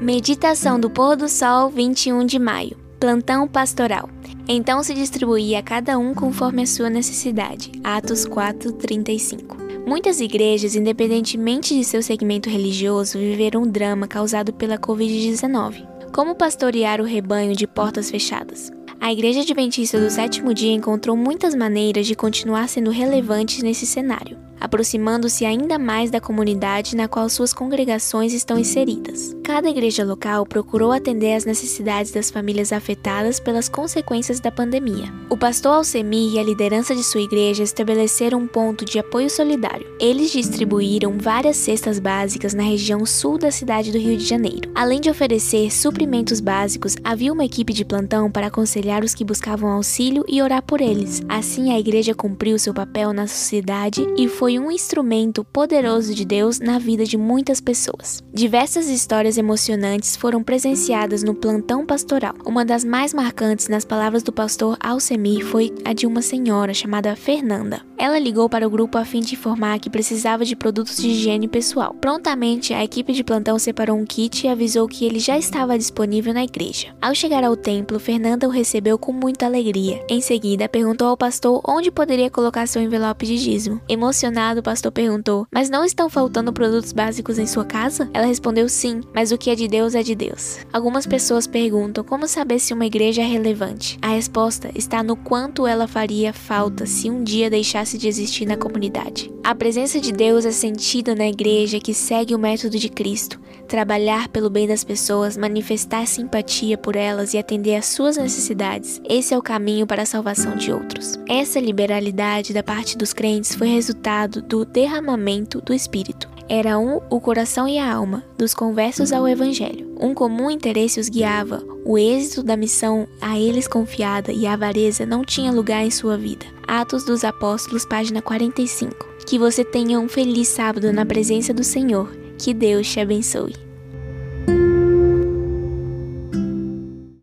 Meditação do pôr do sol, 21 de maio. Plantão pastoral. Então se distribuía a cada um conforme a sua necessidade. Atos 4:35. Muitas igrejas, independentemente de seu segmento religioso, viveram um drama causado pela COVID-19. Como pastorear o rebanho de portas fechadas? A Igreja Adventista do Sétimo Dia encontrou muitas maneiras de continuar sendo relevante nesse cenário aproximando-se ainda mais da comunidade na qual suas congregações estão inseridas. Cada igreja local procurou atender às necessidades das famílias afetadas pelas consequências da pandemia. O pastor Alcemir e a liderança de sua igreja estabeleceram um ponto de apoio solidário. Eles distribuíram várias cestas básicas na região sul da cidade do Rio de Janeiro. Além de oferecer suprimentos básicos, havia uma equipe de plantão para aconselhar os que buscavam auxílio e orar por eles. Assim, a igreja cumpriu seu papel na sociedade e foi foi um instrumento poderoso de Deus na vida de muitas pessoas. Diversas histórias emocionantes foram presenciadas no plantão pastoral. Uma das mais marcantes nas palavras do pastor Alcemir foi a de uma senhora chamada Fernanda. Ela ligou para o grupo a fim de informar que precisava de produtos de higiene pessoal. Prontamente, a equipe de plantão separou um kit e avisou que ele já estava disponível na igreja. Ao chegar ao templo, Fernanda o recebeu com muita alegria. Em seguida, perguntou ao pastor onde poderia colocar seu envelope de dízimo. Emocionado, o pastor perguntou: Mas não estão faltando produtos básicos em sua casa? Ela respondeu sim, mas o que é de Deus é de Deus. Algumas pessoas perguntam como saber se uma igreja é relevante. A resposta está no quanto ela faria falta se um dia deixasse de existir na comunidade. A presença de Deus é sentida na igreja que segue o método de Cristo, trabalhar pelo bem das pessoas, manifestar simpatia por elas e atender às suas necessidades. Esse é o caminho para a salvação de outros. Essa liberalidade da parte dos crentes foi resultado do derramamento do Espírito. Era um o coração e a alma, dos conversos ao Evangelho. Um comum interesse os guiava, o êxito da missão a eles confiada e a avareza não tinha lugar em sua vida. Atos dos Apóstolos, página 45. Que você tenha um feliz sábado na presença do Senhor. Que Deus te abençoe.